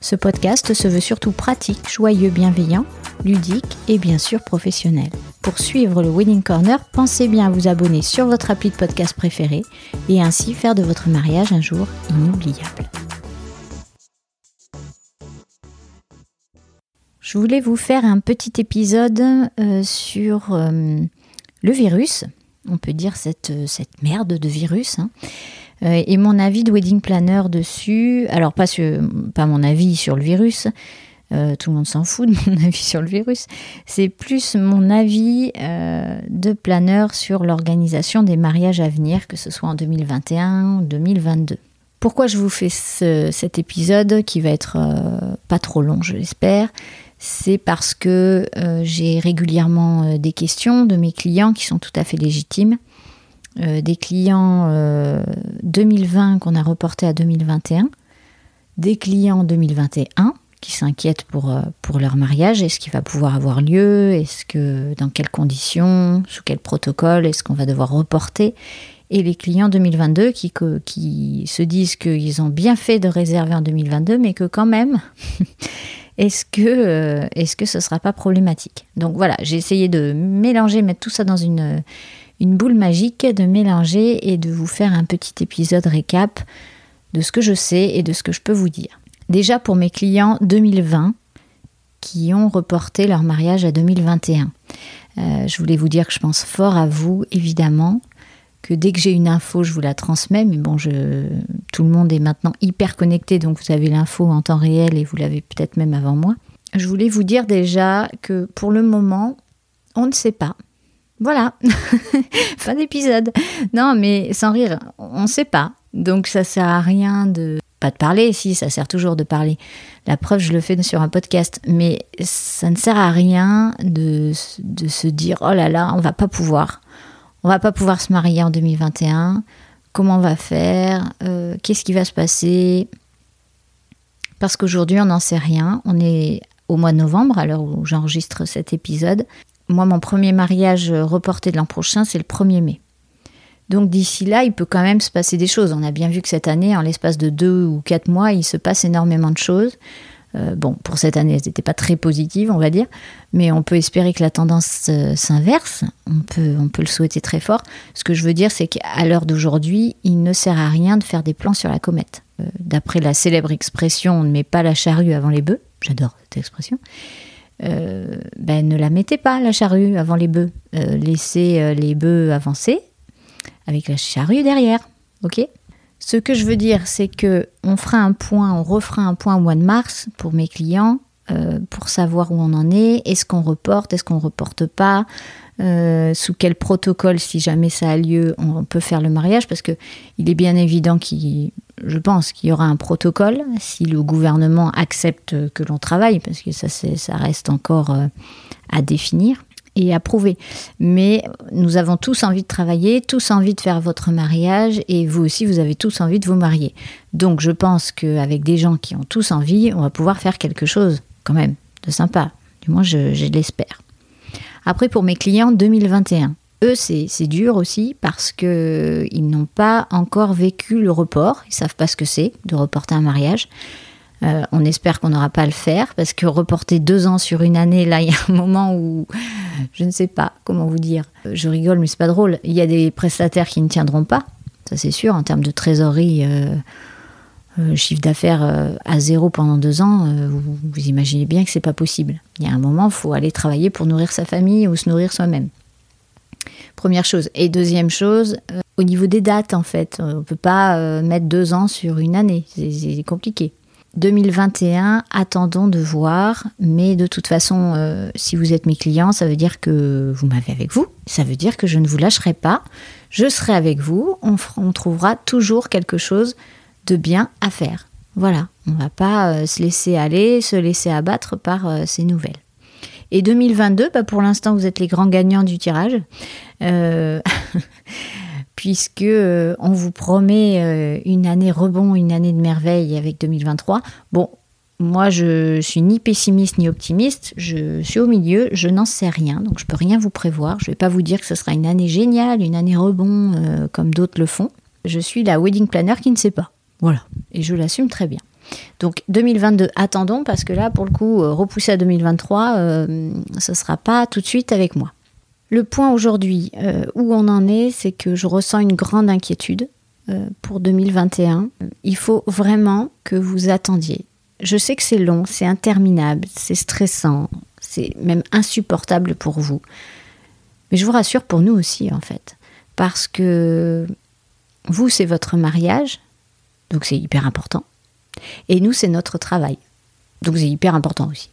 Ce podcast se veut surtout pratique, joyeux, bienveillant, ludique et bien sûr professionnel. Pour suivre le Wedding Corner, pensez bien à vous abonner sur votre appli de podcast préféré et ainsi faire de votre mariage un jour inoubliable. Je voulais vous faire un petit épisode euh, sur euh, le virus, on peut dire cette, euh, merde de virus. Hein. Euh, et mon avis de wedding planner dessus, alors pas, mon avis sur le virus, euh, tout le monde s'en fout de mon avis sur le virus, c'est plus mon avis de planeur sur l'organisation des mariages à venir, que ce soit en 2021 ou 2022. Pourquoi je vous fais cet épisode qui va être pas trop long, je l'espère? C'est parce que euh, j'ai régulièrement euh, des questions de mes clients qui sont tout à fait légitimes. Euh, des clients 2020 qu'on a reportés à 2021, des clients 2021 qui s'inquiètent pour, pour leur mariage, est-ce qu'il va pouvoir avoir lieu, est-ce que dans quelles conditions, sous quel protocole, est-ce qu'on va devoir reporter, et les clients 2022 qui, qui se disent qu'ils ont bien fait de réserver en 2022, mais que quand même, est-ce que, euh, est-ce que ce ne sera pas problématique? Donc voilà, j'ai essayé de mélanger, mettre tout ça dans une, une boule magique, de mélanger et de vous faire un petit épisode récap de ce que je sais et de ce que je peux vous dire. Déjà pour mes clients 2020 qui ont reporté leur mariage à 2021. Euh, je voulais vous dire que je pense fort à vous, évidemment que dès que j'ai une info, je vous la transmets. Mais bon, je, tout le monde est maintenant hyper connecté, donc vous avez l'info en temps réel et vous l'avez peut-être même avant moi. Je voulais vous dire déjà que pour le moment, on ne sait pas. Voilà, fin d'épisode. Non, mais sans rire, on ne sait pas. Donc ça sert à rien de pas de parler, si ça sert toujours de parler. La preuve, je le fais sur un podcast, mais ça ne sert à rien de, se dire oh là là, on va pas pouvoir on va pas pouvoir se marier en 2021, comment on va faire, euh, qu'est-ce qui va se passer? Parce qu'aujourd'hui, on n'en sait rien. On est au mois de novembre, à l'heure où j'enregistre cet épisode. Moi, mon premier mariage reporté de l'an prochain, c'est le 1er mai. Donc d'ici là, il peut quand même se passer des choses. On a bien vu que cette année, en l'espace de deux ou quatre mois, il se passe énormément de choses. Euh, bon, pour cette année, elles n'étaient pas très positives, on va dire, mais on peut espérer que la tendance euh, s'inverse. On peut, on peut le souhaiter très fort. Ce que je veux dire, c'est qu'à l'heure d'aujourd'hui, il ne sert à rien de faire des plans sur la comète. Euh, d'après la célèbre expression, on ne met pas la charrue avant les bœufs. J'adore cette expression. Ben, ne la mettez pas, la charrue, avant les bœufs. laissez les bœufs avancer avec la charrue derrière. Ok? Ce que je veux dire, c'est que on fera un point, on refera un point au mois de mars pour mes clients euh, pour savoir où on en est. Est-ce qu'on reporte, est-ce qu'on reporte pas euh, Sous quel protocole, si jamais ça a lieu, on peut faire le mariage Parce que il est bien évident qu'il, je pense, qu'il y aura un protocole si le gouvernement accepte que l'on travaille, parce que ça, reste encore euh, à définir et approuvé. Mais nous avons tous envie de travailler, tous envie de faire votre mariage et vous aussi, vous avez tous envie de vous marier. Donc je pense qu'avec des gens qui ont tous envie, on va pouvoir faire quelque chose quand même de sympa. Du moins, je, l'espère. Après, pour mes clients 2021, eux, c'est dur aussi parce qu'ils n'ont pas encore vécu le report. Ils savent pas ce que c'est de reporter un mariage. Euh, on espère qu'on n'aura pas à le faire parce que reporter deux ans sur une année, là, il y a un moment où je ne sais pas comment vous dire. Je rigole, mais c'est pas drôle. Il y a des prestataires qui ne tiendront pas, ça c'est sûr, en termes de trésorerie. Euh, euh, chiffre d'affaires à zéro pendant deux ans, vous, imaginez bien que c'est pas possible. Il y a un moment, il faut aller travailler pour nourrir sa famille ou se nourrir soi-même. Première chose. Et deuxième chose, au niveau des dates, en fait, on ne peut pas mettre deux ans sur une année. C'est compliqué. 2021, attendons de voir, mais de toute façon, euh, si vous êtes mes clients, ça veut dire que vous m'avez avec vous, ça veut dire que je ne vous lâcherai pas, je serai avec vous, on, trouvera toujours quelque chose de bien à faire. Voilà, on ne va pas euh, se laisser aller, se laisser abattre par euh, ces nouvelles. Et 2022, bah pour l'instant, vous êtes les grands gagnants du tirage. puisque euh, on vous promet euh, une année rebond, une année de merveille avec 2023. Bon, moi je suis ni pessimiste ni optimiste, je suis au milieu, je n'en sais rien, donc je peux rien vous prévoir. Je ne vais pas vous dire que ce sera une année géniale, une année rebond euh, comme d'autres le font. Je suis la wedding planner qui ne sait pas. Voilà, et je l'assume très bien. Donc 2022, attendons parce que là, pour le coup, repousser à 2023, ce ne sera pas tout de suite avec moi. Le point aujourd'hui euh, où on en est, c'est que je ressens une grande inquiétude euh, pour 2021. Il faut vraiment que vous attendiez. Je sais que c'est long, c'est interminable, c'est stressant, c'est même insupportable pour vous. Mais je vous rassure pour nous aussi, en fait. Parce que vous, c'est votre mariage, donc c'est hyper important. Et nous, c'est notre travail. Donc c'est hyper important aussi.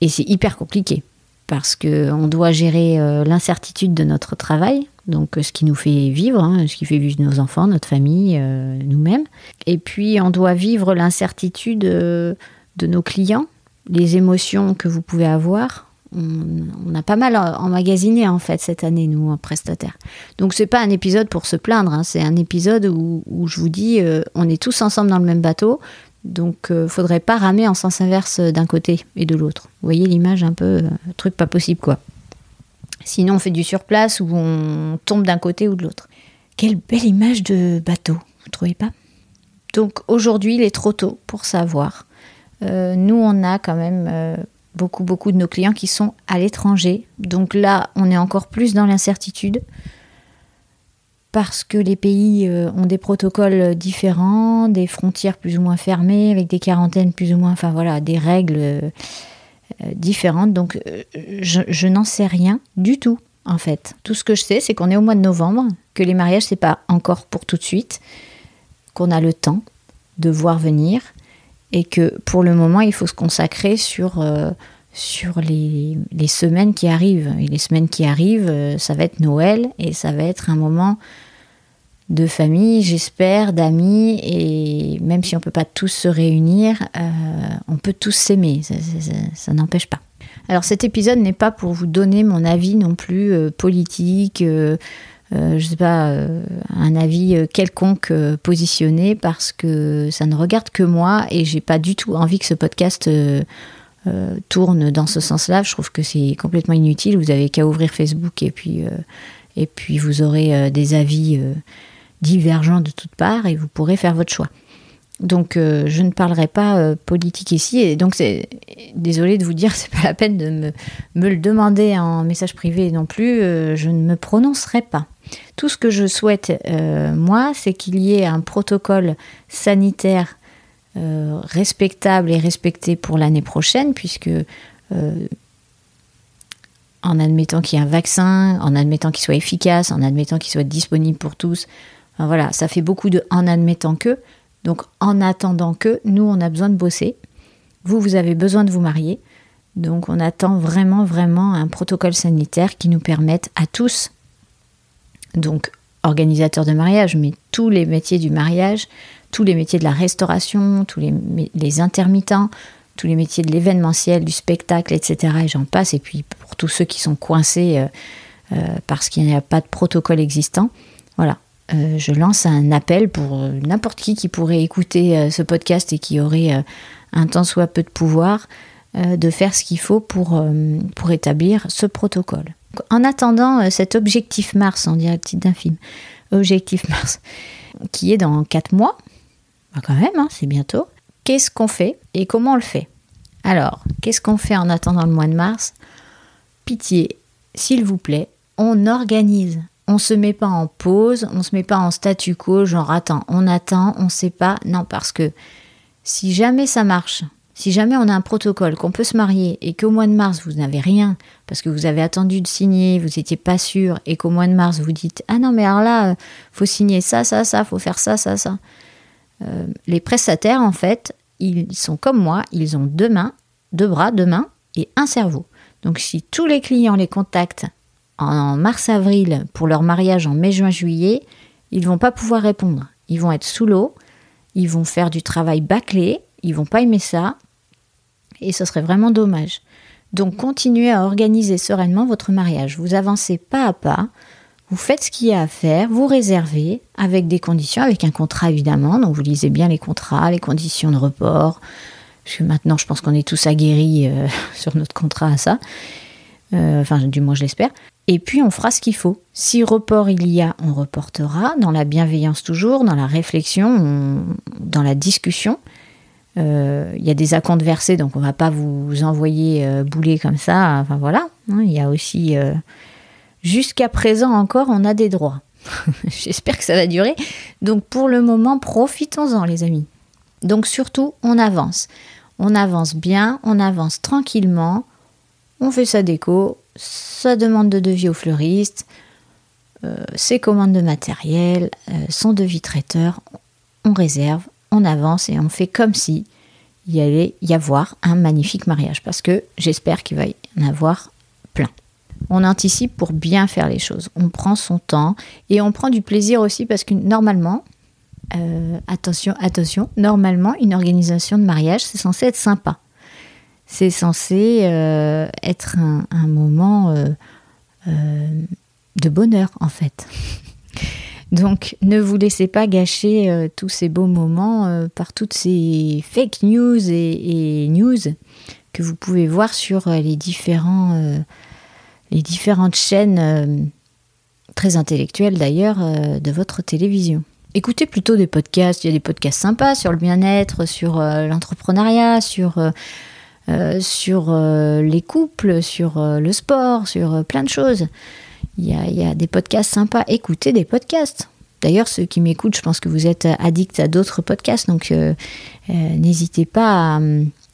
Et c'est hyper compliqué parce qu'on doit gérer euh, l'incertitude de notre travail, donc euh, ce qui nous fait vivre, hein, ce qui fait vivre nos enfants, notre famille, euh, nous-mêmes. Et puis on doit vivre l'incertitude de nos clients, les émotions que vous pouvez avoir. On, a pas mal emmagasiné en fait cette année, nous, en prestataire. Donc c'est pas un épisode pour se plaindre, hein, c'est un épisode où, je vous dis, on est tous ensemble dans le même bateau, donc, euh, faudrait pas ramer en sens inverse d'un côté et de l'autre. Vous voyez l'image un peu, euh, truc pas possible quoi. Sinon, on fait du surplace ou on tombe d'un côté ou de l'autre. Quelle belle image de bateau, vous trouvez pas? Donc, aujourd'hui, il est trop tôt pour savoir. Euh, nous, on a quand même beaucoup, beaucoup de nos clients qui sont à l'étranger. Donc là, on est encore plus dans l'incertitude parce que les pays euh, ont des protocoles différents, des frontières plus ou moins fermées, avec des quarantaines plus ou moins, enfin voilà, des règles euh, différentes. Donc euh, je, n'en sais rien du tout en fait. Tout ce que je sais, c'est qu'on est au mois de novembre, que les mariages c'est pas encore pour tout de suite, qu'on a le temps de voir venir et que pour le moment il faut se consacrer sur sur les, les, semaines qui arrivent. Et les semaines qui arrivent, ça va être Noël et ça va être un moment de famille, j'espère, d'amis, et même si on ne peut pas tous se réunir, euh, on peut tous s'aimer, ça, n'empêche pas. Alors cet épisode n'est pas pour vous donner mon avis non plus euh, politique, euh, je sais pas, un avis quelconque positionné, parce que ça ne regarde que moi, et j'ai pas du tout envie que ce podcast tourne dans ce sens-là. Je trouve que c'est complètement inutile. Vous avez qu'à ouvrir Facebook et puis, et puis vous aurez des avis divergents de toutes parts et vous pourrez faire votre choix. Donc euh, je ne parlerai pas euh, politique ici et donc c'est désolé de vous dire c'est pas la peine de me, le demander en message privé non plus euh, je ne me prononcerai pas. Tout ce que je souhaite moi c'est qu'il y ait un protocole sanitaire respectable et respecté pour l'année prochaine puisque en admettant qu'il y ait un vaccin, en admettant qu'il soit efficace, en admettant qu'il soit disponible pour tous, voilà, ça fait beaucoup de en admettant que. Donc en attendant que, nous, on a besoin de bosser. Vous, vous avez besoin de vous marier. Donc on attend vraiment, vraiment un protocole sanitaire qui nous permette à tous, donc organisateurs de mariage, mais tous les métiers du mariage, tous les métiers de la restauration, tous les, intermittents, tous les métiers de l'événementiel, du spectacle, etc. Et j'en passe. Et puis pour tous ceux qui sont coincés euh, euh, parce qu'il n'y a pas de protocole existant, voilà, euh, je lance un appel pour n'importe qui qui pourrait écouter ce podcast et qui aurait un tant soit peu de pouvoir de faire ce qu'il faut pour établir ce protocole. En attendant cet objectif Mars, on dirait le titre d'un film, objectif Mars, qui est dans 4 mois, bah, quand même, hein, c'est bientôt, qu'est-ce qu'on fait et comment on le fait? Alors, qu'est-ce qu'on fait en attendant le mois de mars? Pitié, s'il vous plaît, on organise. On se met pas en pause, on se met pas en statu quo, genre attends, on attend, on sait pas. Non, parce que si jamais ça marche, si jamais on a un protocole, qu'on peut se marier et qu'au mois de mars vous n'avez rien, parce que vous avez attendu de signer, vous n'étiez pas sûr, et qu'au mois de mars vous dites ah non mais alors là, faut signer ça, ça, ça, faut faire ça, ça, ça. Euh, les prestataires en fait, ils sont comme moi, ils ont deux mains, deux bras, deux mains et un cerveau. Donc si tous les clients les contactent en mars-avril pour leur mariage en mai, juin, juillet, ils vont pas pouvoir répondre. Ils vont être sous l'eau, ils vont faire du travail bâclé, ils vont pas aimer ça, et ce serait vraiment dommage. Donc continuez à organiser sereinement votre mariage. Vous avancez pas à pas, vous faites ce qu'il y a à faire, vous réservez avec des conditions, avec un contrat évidemment. Donc vous lisez bien les contrats, les conditions de report. Parce que maintenant, je pense qu'on est tous aguerris euh, sur notre contrat à ça. Euh, enfin, du moins, je l'espère. Et puis, on fera ce qu'il faut. Si report il y a, on reportera, dans la bienveillance toujours, dans la réflexion, dans la discussion. Euh, il y a des acomptes versés, donc on va pas vous envoyer bouler comme ça. Enfin voilà, hein, il y a aussi Jusqu'à présent encore, on a des droits. J'espère que ça va durer. Donc pour le moment, profitons-en les amis. Donc surtout, on avance. On avance bien, on avance tranquillement. On fait sa déco, sa demande de devis au fleuriste, euh, ses commandes de matériel, euh, son devis traiteur. On réserve, on avance et on fait comme si il allait y avoir un magnifique mariage. Parce que j'espère qu'il va y en avoir plein on anticipe pour bien faire les choses. On prend son temps et on prend du plaisir aussi parce que normalement, euh, attention, attention, normalement, une organisation de mariage, c'est censé être sympa. C'est censé euh, être un, moment euh, de bonheur, en fait. Donc, ne vous laissez pas gâcher tous ces beaux moments par toutes ces fake news et, news que vous pouvez voir sur les différents les différentes chaînes euh, très intellectuelles d'ailleurs euh, de votre télévision. Écoutez plutôt des podcasts, il y a des podcasts sympas sur le bien-être, sur euh, l'entrepreneuriat, sur les couples, sur le sport, sur plein de choses. Il y, a, des podcasts sympas, écoutez des podcasts. D'ailleurs, ceux qui m'écoutent, je pense que vous êtes addicts à d'autres podcasts, donc n'hésitez pas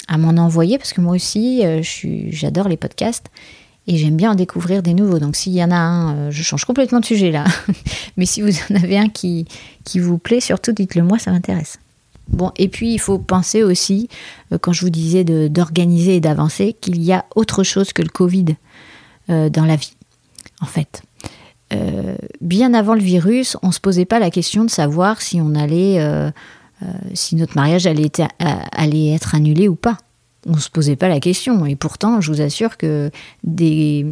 à, m'en envoyer, parce que moi aussi, j'adore les podcasts et j'aime bien en découvrir des nouveaux. Donc s'il y en a un, euh, je change complètement de sujet là. Mais si vous en avez un qui, qui vous plaît, surtout dites-le moi, ça m'intéresse. Bon, et puis il faut penser aussi, euh, quand je vous disais d'organiser et d'avancer, qu'il y a autre chose que le Covid euh, dans la vie, en fait. bien avant le virus, on ne se posait pas la question de savoir si on allait, si notre mariage allait être annulé ou pas on ne se posait pas la question. Et pourtant, je vous assure que des,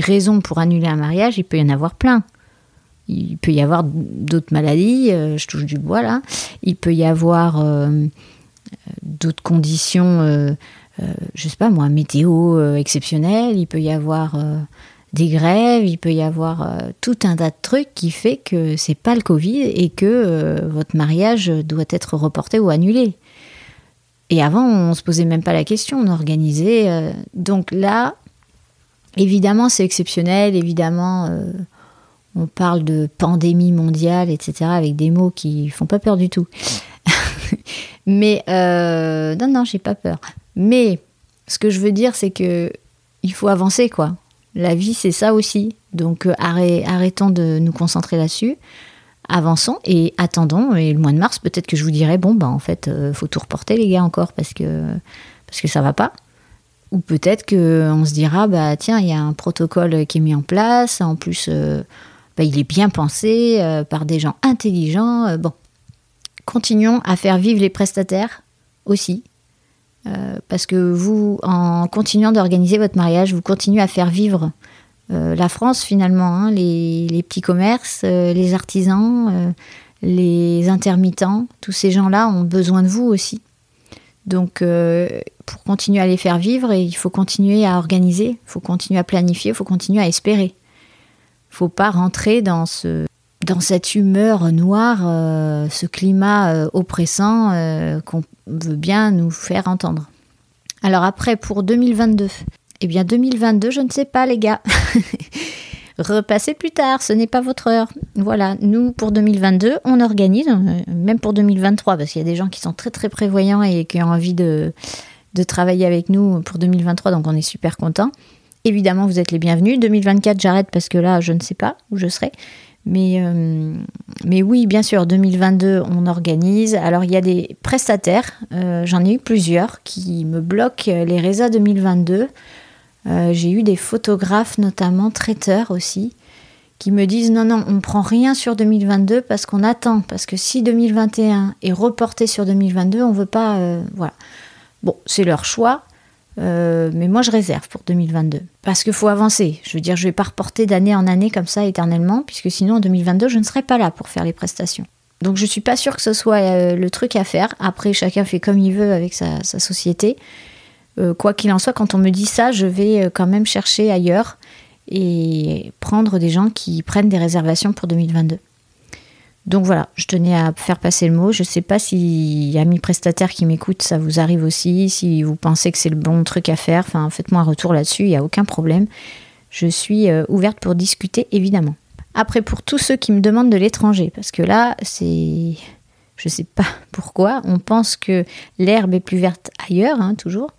raisons pour annuler un mariage, il peut y en avoir plein. Il peut y avoir d'autres maladies, euh, je touche du bois là. Il peut y avoir euh, d'autres conditions, euh, je sais pas moi, météo exceptionnelles. Il peut y avoir des grèves, il peut y avoir tout un tas de trucs qui fait que c'est pas le Covid et que votre mariage doit être reporté ou annulé. Et avant, on se posait même pas la question, on organisait. Euh, donc là, évidemment, c'est exceptionnel. Évidemment, euh, on parle de pandémie mondiale, etc., avec des mots qui font pas peur du tout. Mais euh, non, non, j'ai pas peur. Mais ce que je veux dire, c'est que il faut avancer, quoi. La vie, c'est ça aussi. Donc arrêtons de nous concentrer là-dessus avançons et attendons. Et le mois de mars, peut-être que je vous dirai bon, bah, en fait, euh, faut tout reporter, les gars, encore, parce que, parce que ça va pas. Ou peut-être qu'on se dira bah, tiens, il y a un protocole qui est mis en place. En plus, euh, bah, il est bien pensé euh, par des gens intelligents. bon, continuons à faire vivre les prestataires aussi. Parce que vous, en continuant d'organiser votre mariage, vous continuez à faire vivre euh, la France finalement, hein, les, petits commerces, euh, les artisans, euh, les intermittents, tous ces gens-là ont besoin de vous aussi. Donc pour continuer à les faire vivre, il faut continuer à organiser, il faut continuer à planifier, il faut continuer à espérer. Il faut pas rentrer dans ce dans cette humeur noire, ce climat oppressant qu'on veut bien nous faire entendre. Alors après, pour 2022, eh bien 2022, je ne sais pas les gars. Repassez plus tard, ce n'est pas votre heure. Voilà, nous pour 2022, on organise, euh, même pour 2023, parce qu'il y a des gens qui sont très très prévoyants et qui ont envie de, de travailler avec nous pour 2023, donc on est super contents. Évidemment, vous êtes les bienvenus. 2024, j'arrête parce que là, je ne sais pas où je serai. Mais, euh, mais oui, bien sûr, 2022, on organise. Alors, il y a des prestataires, euh, j'en ai eu plusieurs, qui me bloquent les résas 2022. Euh, j'ai eu des photographes, notamment traiteurs aussi, qui me disent non, non, on prend rien sur 2022 parce qu'on attend. Parce que si 2021 est reporté sur 2022, on veut pas. voilà. Bon, c'est leur choix. Euh, mais moi, je réserve pour 2022. Parce qu'il faut avancer. Je veux dire, je ne vais pas reporter d'année en année comme ça éternellement, puisque sinon, en 2022, je ne serai pas là pour faire les prestations. Donc, je ne suis pas sûre que ce soit euh, le truc à faire. Après, chacun fait comme il veut avec sa, société. Euh, quoi qu'il en soit, quand on me dit ça, je vais quand même chercher ailleurs et prendre des gens qui prennent des réservations pour 2022. Donc voilà, je tenais à faire passer le mot. Je ne sais pas si, amis prestataires qui m'écoutent, ça vous arrive aussi. Si vous pensez que c'est le bon truc à faire, enfin, faites-moi un retour là-dessus, il n'y a aucun problème. Je suis euh, ouverte pour discuter, évidemment. Après, pour tous ceux qui me demandent de l'étranger, parce que là, c'est. Je ne sais pas pourquoi, on pense que l'herbe est plus verte ailleurs, hein, toujours.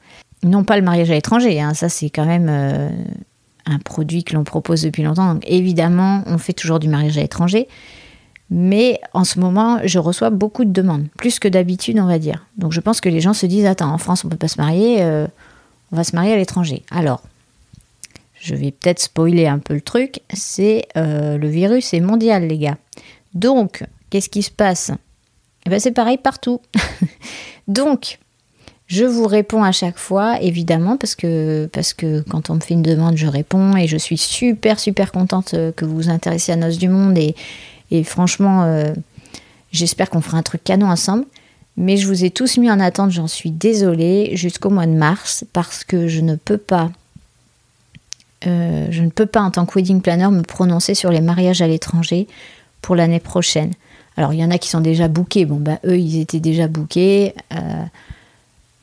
Non pas le mariage à l'étranger, hein, ça c'est quand même euh, un produit que l'on propose depuis longtemps. Donc évidemment, on fait toujours du mariage à l'étranger. Mais en ce moment, je reçois beaucoup de demandes, plus que d'habitude, on va dire. Donc je pense que les gens se disent Attends, en France, on ne peut pas se marier, euh, on va se marier à l'étranger. Alors, je vais peut-être spoiler un peu le truc c'est euh, le virus est mondial, les gars. Donc, qu'est-ce qui se passe? Eh ben, C'est pareil partout. Donc, je vous réponds à chaque fois, évidemment, parce que, parce que quand on me fait une demande, je réponds et je suis super, super contente euh, que vous vous intéressiez à Noces du Monde et, et franchement, euh, j'espère qu'on fera un truc canon ensemble. Mais je vous ai tous mis en attente, j'en suis désolée, jusqu'au mois de mars, parce que je ne peux pas, euh, je ne peux pas en tant que wedding planner me prononcer sur les mariages à l'étranger pour l'année prochaine. Alors il y en a qui sont déjà bookés, bon bah eux ils étaient déjà bookés, euh,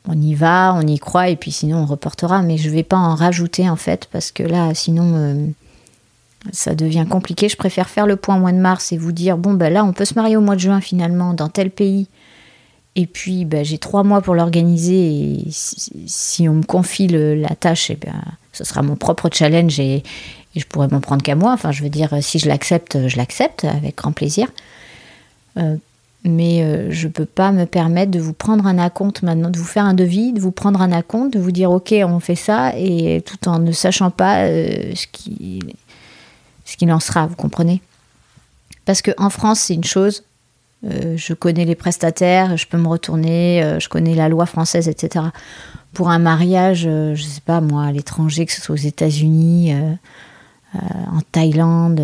on y va, on y croit et puis sinon on reportera, mais je ne vais pas en rajouter en fait parce que là sinon ça devient compliqué. Je préfère faire le point au mois de mars et vous dire bon, ben là, on peut se marier au mois de juin finalement dans tel pays. Et puis, ben, j'ai trois mois pour l'organiser. Et si, on me confie la tâche, eh bien, ce sera mon propre challenge et, je pourrais m'en prendre qu'à moi. Enfin, je veux dire, si je l'accepte, je l'accepte avec grand plaisir. Euh, mais euh, je ne peux pas me permettre de vous prendre un acompte maintenant, de vous faire un devis, de vous prendre un acompte, de vous dire ok, on fait ça, et tout en ne sachant pas euh, ce qui ce qu'il en sera, vous comprenez? Parce qu'en France, c'est une chose, euh, je connais les prestataires, je peux me retourner, euh, je connais la loi française, etc. Pour un mariage, euh, je ne sais pas moi, à l'étranger, que ce soit aux États-Unis, en Thaïlande,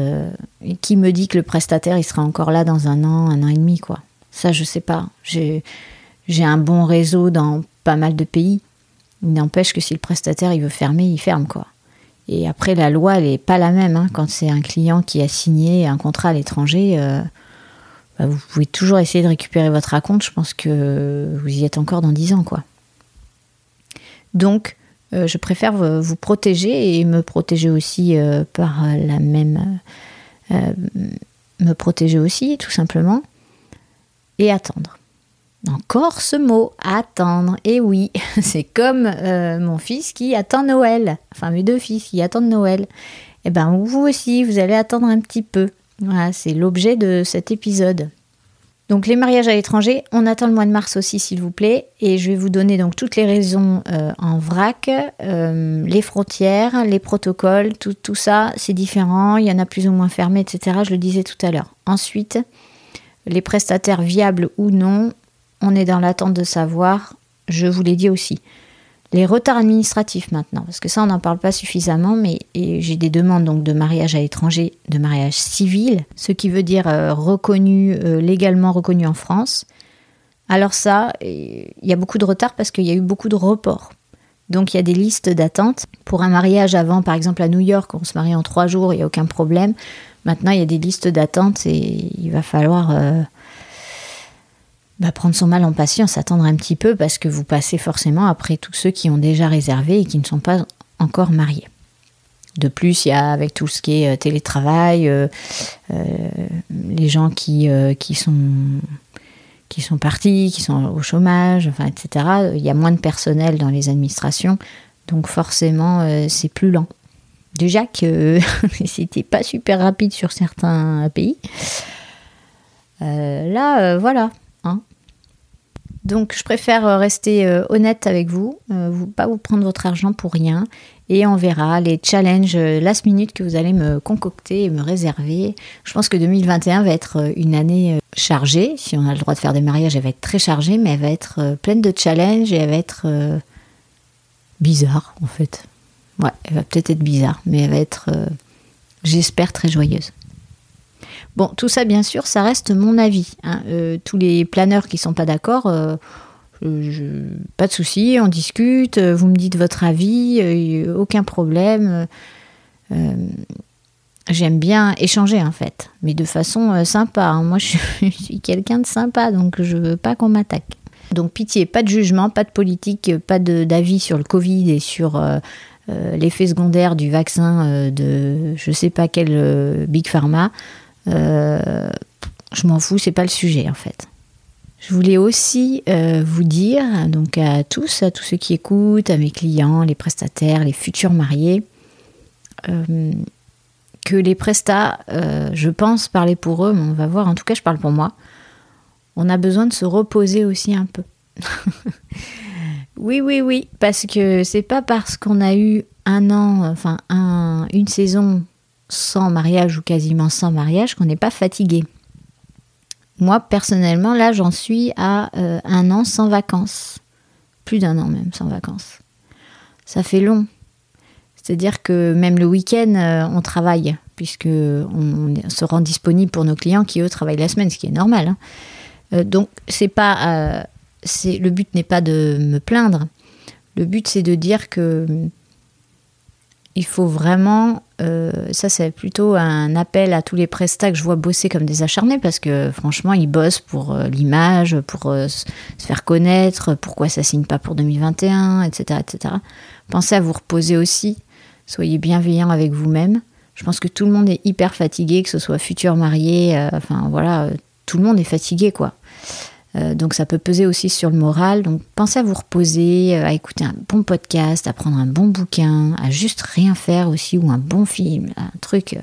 qui me dit que le prestataire, il sera encore là dans un an, un an et demi, quoi Ça, je sais pas. J'ai un bon réseau dans pas mal de pays. Il n'empêche que si le prestataire, il veut fermer, il ferme, quoi. Et après, la loi, elle n'est pas la même. Hein. Quand c'est un client qui a signé un contrat à l'étranger, euh, bah, vous pouvez toujours essayer de récupérer votre raconte. Je pense que vous y êtes encore dans 10 ans. quoi. Donc, euh, je préfère vous protéger et me protéger aussi euh, par la même... me protéger aussi, tout simplement. Et attendre. Encore ce mot, attendre. Et oui, c'est comme euh, mon fils qui attend Noël. Enfin, mes deux fils qui attendent Noël. Eh bien, vous aussi, vous allez attendre un petit peu. Voilà, c'est l'objet de cet épisode. Donc les mariages à l'étranger, on attend le mois de mars aussi s'il vous plaît, et je vais vous donner donc toutes les raisons euh, en vrac, euh, les frontières, les protocoles, tout, tout ça c'est différent, il y en a plus ou moins fermés, etc. Je le disais tout à l'heure. Ensuite, les prestataires viables ou non, on est dans l'attente de savoir, je vous l'ai dit aussi. Les retards administratifs maintenant, parce que ça on n'en parle pas suffisamment, mais j'ai des demandes donc de mariage à l'étranger, de mariage civil, ce qui veut dire euh, reconnu, euh, légalement reconnu en France. Alors ça, il y a beaucoup de retard parce qu'il y a eu beaucoup de reports. Donc il y a des listes d'attente. Pour un mariage avant, par exemple à New York, on se marie en trois jours, il n'y a aucun problème. Maintenant, il y a des listes d'attente et il va falloir euh, bah, prendre son mal en patience, attendre un petit peu parce que vous passez forcément après tous ceux qui ont déjà réservé et qui ne sont pas encore mariés. De plus, il y a avec tout ce qui est euh, télétravail, euh, euh, les gens qui, qui, sont, qui sont partis, qui sont au chômage, enfin, etc. Il y a moins de personnel dans les administrations, donc forcément, c'est plus lent. déjà que c'était pas super rapide sur certains pays. là, voilà. Donc, je préfère rester honnête avec vous, vous, pas vous prendre votre argent pour rien, et on verra les challenges last minute que vous allez me concocter et me réserver. Je pense que 2021 va être une année chargée. Si on a le droit de faire des mariages, elle va être très chargée, mais elle va être pleine de challenges et elle va être bizarre en fait. Ouais, elle va peut-être être bizarre, mais elle va être, euh, j'espère, très joyeuse. Bon, tout ça, bien sûr, ça reste mon avis. Hein. Euh, tous les planeurs qui sont pas d'accord, euh, pas de souci, on discute, vous me dites votre avis, aucun problème. J'aime bien échanger en fait, mais de façon sympa. Hein. Moi, je suis quelqu'un de sympa, donc je veux pas qu'on m'attaque. Donc pitié, pas de jugement, pas de politique, pas d'avis sur le Covid et sur euh, euh, l'effet secondaire du vaccin euh, de je sais pas quel Big Pharma. Je m'en fous, c'est pas le sujet en fait. Je voulais aussi vous dire, donc à tous, à tous ceux qui écoutent, à mes clients, les prestataires, les futurs mariés, que les prestats, je pense parler pour eux, mais on va voir, en tout cas je parle pour moi, on a besoin de se reposer aussi un peu. oui, oui, oui, parce que c'est pas parce qu'on a eu un an, enfin une saison sans mariage ou quasiment sans mariage qu'on n'est pas fatigué. Moi, personnellement, là, j'en suis à euh, un an sans vacances. Plus d'un an même sans vacances. Ça fait long. C'est-à-dire que même le week-end, euh, on travaille, puisque on, se rend disponible pour nos clients qui, eux, travaillent la semaine, ce qui est normal. Hein. Euh, donc, c'est pas. Le but n'est pas de me plaindre. Le but, c'est de dire que il faut vraiment, euh, ça c'est plutôt un appel à tous les prestats que je vois bosser comme des acharnés parce que franchement ils bossent pour l'image, pour se faire connaître, pourquoi ça signe pas pour 2021, etc., etc. Pensez à vous reposer aussi, soyez bienveillants avec vous-même. Je pense que tout le monde est hyper fatigué, que ce soit futur marié, enfin voilà, tout le monde est fatigué quoi. Euh, donc ça peut peser aussi sur le moral. Donc pensez à vous reposer, euh, à écouter un bon podcast, à prendre un bon bouquin, à juste rien faire aussi ou un bon film, un truc. Euh,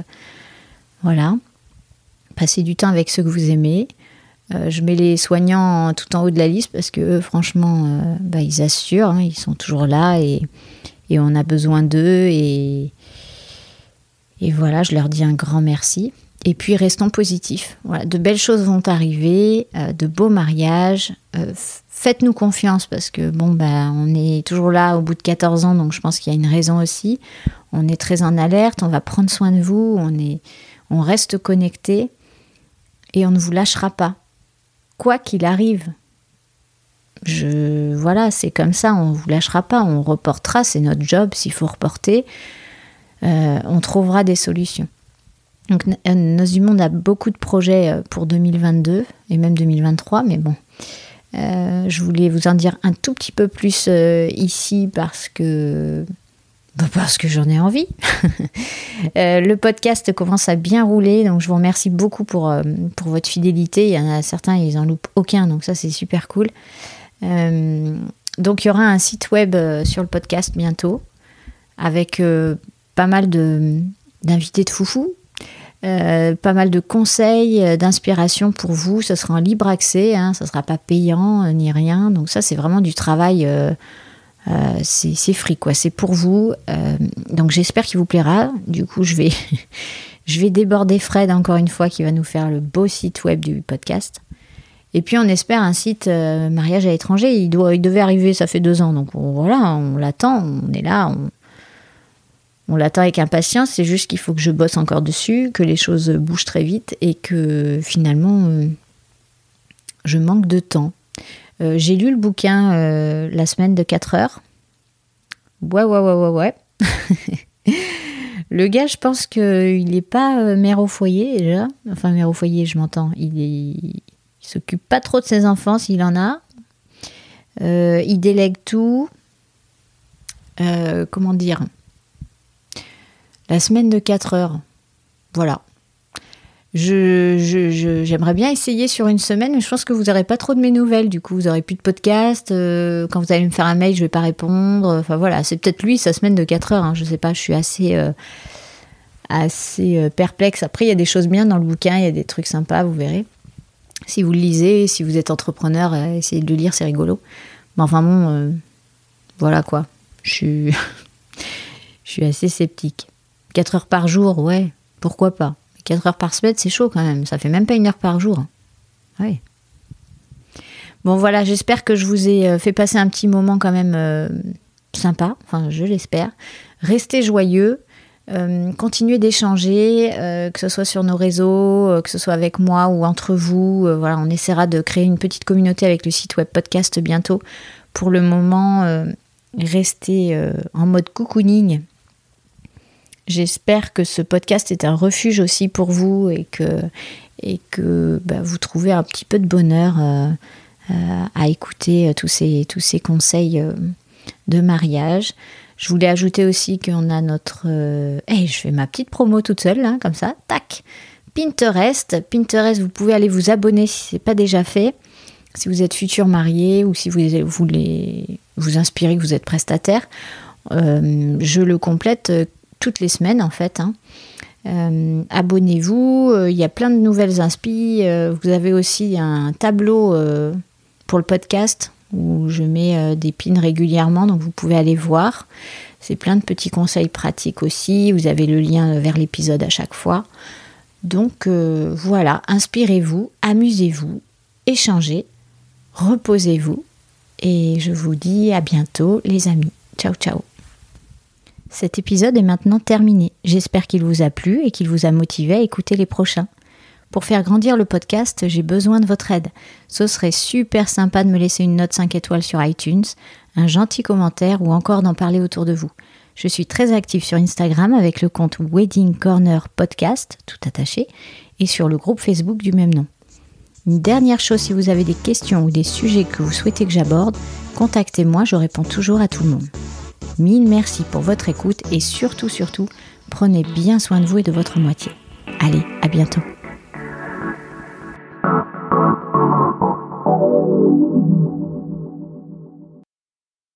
voilà. Passez du temps avec ceux que vous aimez. je mets les soignants tout en haut de la liste parce que franchement, bah, ils assurent, hein, ils sont toujours là et, on a besoin d'eux. Et voilà, je leur dis un grand merci. Et puis restons positifs. Voilà, de belles choses vont arriver, euh, de beaux mariages. Euh, faites-nous confiance parce que bon ben on est toujours là au bout de 14 ans, donc je pense qu'il y a une raison aussi. On est très en alerte, on va prendre soin de vous, on est, on reste connecté et on ne vous lâchera pas, quoi qu'il arrive. Je voilà, c'est comme ça, on ne vous lâchera pas, on reportera, c'est notre job s'il faut reporter. Euh, on trouvera des solutions. Donc Nos du Monde a beaucoup de projets euh, pour 2022 et même 2023, mais bon, euh, je voulais vous en dire un tout petit peu plus euh, ici parce que bah, parce que j'en ai envie. le podcast commence à bien rouler, donc je vous remercie beaucoup pour, pour votre fidélité. Il y en a certains, ils en loupent aucun, donc ça c'est super cool. donc il y aura un site web sur le podcast bientôt avec pas mal d'invités de foufou euh, pas mal de conseils, euh, d'inspiration pour vous. Ce sera en libre accès, hein, ça ne sera pas payant euh, ni rien. Donc ça, c'est vraiment du travail, c'est free, quoi. C'est pour vous. donc j'espère qu'il vous plaira. Du coup, je vais, je vais déborder Fred encore une fois qui va nous faire le beau site web du podcast. Et puis on espère un site mariage à l'étranger. Il, doit, il devait arriver, ça fait deux ans. Donc voilà, on l'attend, on est là, on, on l'attend avec impatience, c'est juste qu'il faut que je bosse encore dessus, que les choses bougent très vite et que finalement euh, je manque de temps. Euh, j'ai lu le bouquin euh, la semaine de 4 heures. Ouais, ouais, ouais, ouais, ouais. le gars, je pense qu'il n'est pas mère au foyer déjà. Enfin, mère au foyer, je m'entends. Il, il s'occupe pas trop de ses enfants s'il en a. il délègue tout. comment dire? La semaine de 4 heures. Voilà. je, j'aimerais bien essayer sur une semaine, mais je pense que vous n'aurez pas trop de mes nouvelles. Du coup, vous n'aurez plus de podcast. Euh, quand vous allez me faire un mail, je vais pas répondre. Enfin voilà, c'est peut-être lui, sa semaine de 4 heures. Hein, je sais pas, je suis assez, euh, euh, perplexe. Après, il y a des choses bien dans le bouquin, il y a des trucs sympas, vous verrez. Si vous le lisez, si vous êtes entrepreneur, essayez de le lire, c'est rigolo. Mais enfin bon, voilà quoi. Je je suis assez sceptique. 4 heures par jour, ouais, pourquoi pas 4 heures par semaine, c'est chaud quand même. Ça fait même pas une heure par jour. Ouais. Bon voilà, j'espère que je vous ai euh, fait passer un petit moment quand même euh, sympa. Enfin, je l'espère. Restez joyeux. Euh, continuez d'échanger, que ce soit sur nos réseaux, que ce soit avec moi ou entre vous. voilà, on essaiera de créer une petite communauté avec le site web podcast bientôt. Pour le moment, restez en mode cocooning J'espère que ce podcast est un refuge aussi pour vous et que, et que bah, vous trouvez un petit peu de bonheur euh, euh, à écouter tous ces, tous ces conseils euh, de mariage. Je voulais ajouter aussi qu'on a notre... Hey, je fais ma petite promo toute seule, là, comme ça. Tac Pinterest. Pinterest, vous pouvez aller vous abonner si ce n'est pas déjà fait. Si vous êtes futur marié ou si vous voulez vous inspirer que vous êtes prestataire. je le complète toutes les semaines en fait. Hein. Euh, abonnez-vous, euh, il y a plein de nouvelles inspi. Euh, vous avez aussi un tableau pour le podcast où je mets des pins régulièrement, donc vous pouvez aller voir. C'est plein de petits conseils pratiques aussi. Vous avez le lien vers l'épisode à chaque fois. Donc voilà, inspirez-vous, amusez-vous, échangez, reposez-vous. Et je vous dis à bientôt les amis. Ciao ciao cet épisode est maintenant terminé. J'espère qu'il vous a plu et qu'il vous a motivé à écouter les prochains. Pour faire grandir le podcast, j'ai besoin de votre aide. Ce serait super sympa de me laisser une note 5 étoiles sur iTunes, un gentil commentaire ou encore d'en parler autour de vous. Je suis très active sur Instagram avec le compte Wedding Corner Podcast, tout attaché, et sur le groupe Facebook du même nom. Une dernière chose, si vous avez des questions ou des sujets que vous souhaitez que j'aborde, contactez-moi, je réponds toujours à tout le monde. Mille merci pour votre écoute et surtout, surtout, prenez bien soin de vous et de votre moitié. Allez, à bientôt.